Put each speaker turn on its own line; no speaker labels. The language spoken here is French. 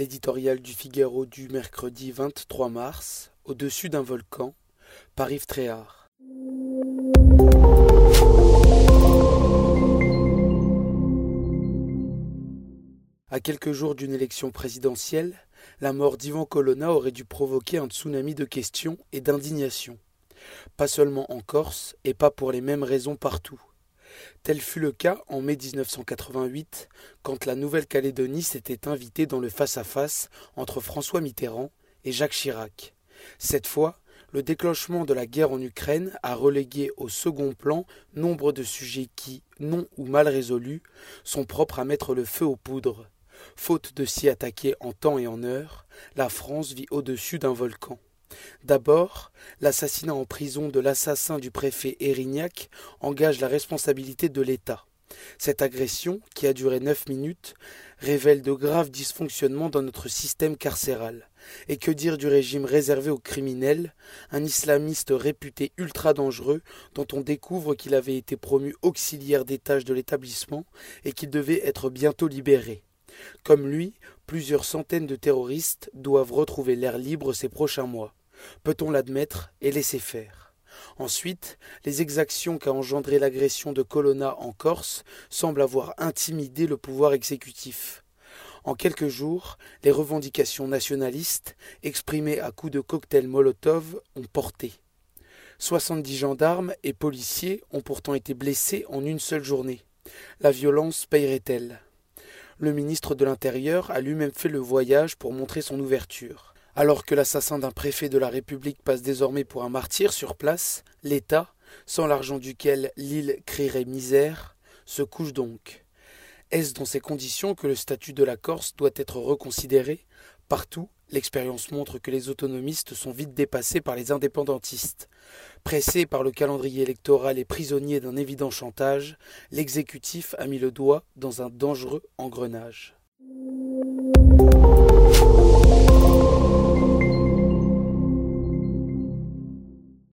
L'éditorial du Figaro du mercredi 23 mars, au-dessus d'un volcan, par Yves Tréhard. À quelques jours d'une élection présidentielle, la mort d'Ivan Colonna aurait dû provoquer un tsunami de questions et d'indignation. Pas seulement en Corse, et pas pour les mêmes raisons partout. Tel fut le cas en mai 1988, quand la Nouvelle-Calédonie s'était invitée dans le face-à-face entre François Mitterrand et Jacques Chirac. Cette fois, le déclenchement de la guerre en Ukraine a relégué au second plan nombre de sujets qui, non ou mal résolus, sont propres à mettre le feu aux poudres. Faute de s'y attaquer en temps et en heure, la France vit au-dessus d'un volcan. D'abord, l'assassinat en prison de l'assassin du préfet Erignac engage la responsabilité de l'État. Cette agression, qui a duré neuf minutes, révèle de graves dysfonctionnements dans notre système carcéral. Et que dire du régime réservé aux criminels, un islamiste réputé ultra dangereux dont on découvre qu'il avait été promu auxiliaire des tâches de l'établissement et qu'il devait être bientôt libéré. Comme lui, plusieurs centaines de terroristes doivent retrouver l'air libre ces prochains mois. Peut-on l'admettre et laisser faire? Ensuite, les exactions qu'a engendré l'agression de Colonna en Corse semblent avoir intimidé le pouvoir exécutif. En quelques jours, les revendications nationalistes, exprimées à coups de cocktails Molotov, ont porté. Soixante-dix gendarmes et policiers ont pourtant été blessés en une seule journée. La violence payerait-elle Le ministre de l'Intérieur a lui-même fait le voyage pour montrer son ouverture. Alors que l'assassin d'un préfet de la République passe désormais pour un martyr sur place, l'État, sans l'argent duquel l'île crierait misère, se couche donc. Est-ce dans ces conditions que le statut de la Corse doit être reconsidéré? Partout, l'expérience montre que les autonomistes sont vite dépassés par les indépendantistes. Pressé par le calendrier électoral et prisonnier d'un évident chantage, l'exécutif a mis le doigt dans un dangereux engrenage.